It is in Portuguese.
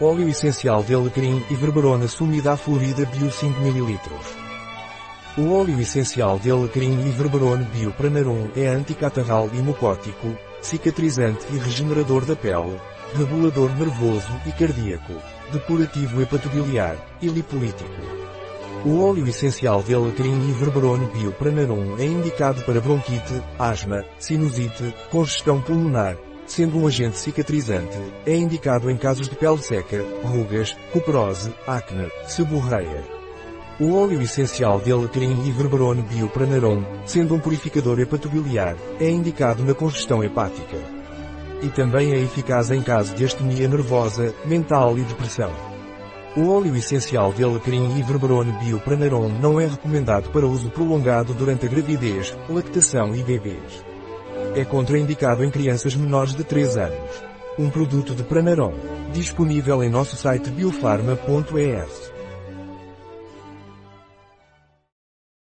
Óleo essencial de alecrim e verberona sumida florida bio 5 ml. O óleo essencial de alecrim e verberone bio pranarum é anticatarral e mucótico, cicatrizante e regenerador da pele, regulador nervoso e cardíaco, depurativo hepatobiliar e lipolítico. O óleo essencial de alecrim e verberone bio pranarum é indicado para bronquite, asma, sinusite, congestão pulmonar, Sendo um agente cicatrizante, é indicado em casos de pele seca, rugas, cuperose, acne, seborreia. O óleo essencial de alecrim e verberone biopranarum, sendo um purificador hepatobiliar, é indicado na congestão hepática. E também é eficaz em caso de astenia nervosa, mental e depressão. O óleo essencial de alecrim e verberone biopranarum não é recomendado para uso prolongado durante a gravidez, lactação e bebês. É contraindicado em crianças menores de 3 anos. Um produto de Pranarom. Disponível em nosso site biofarma.es.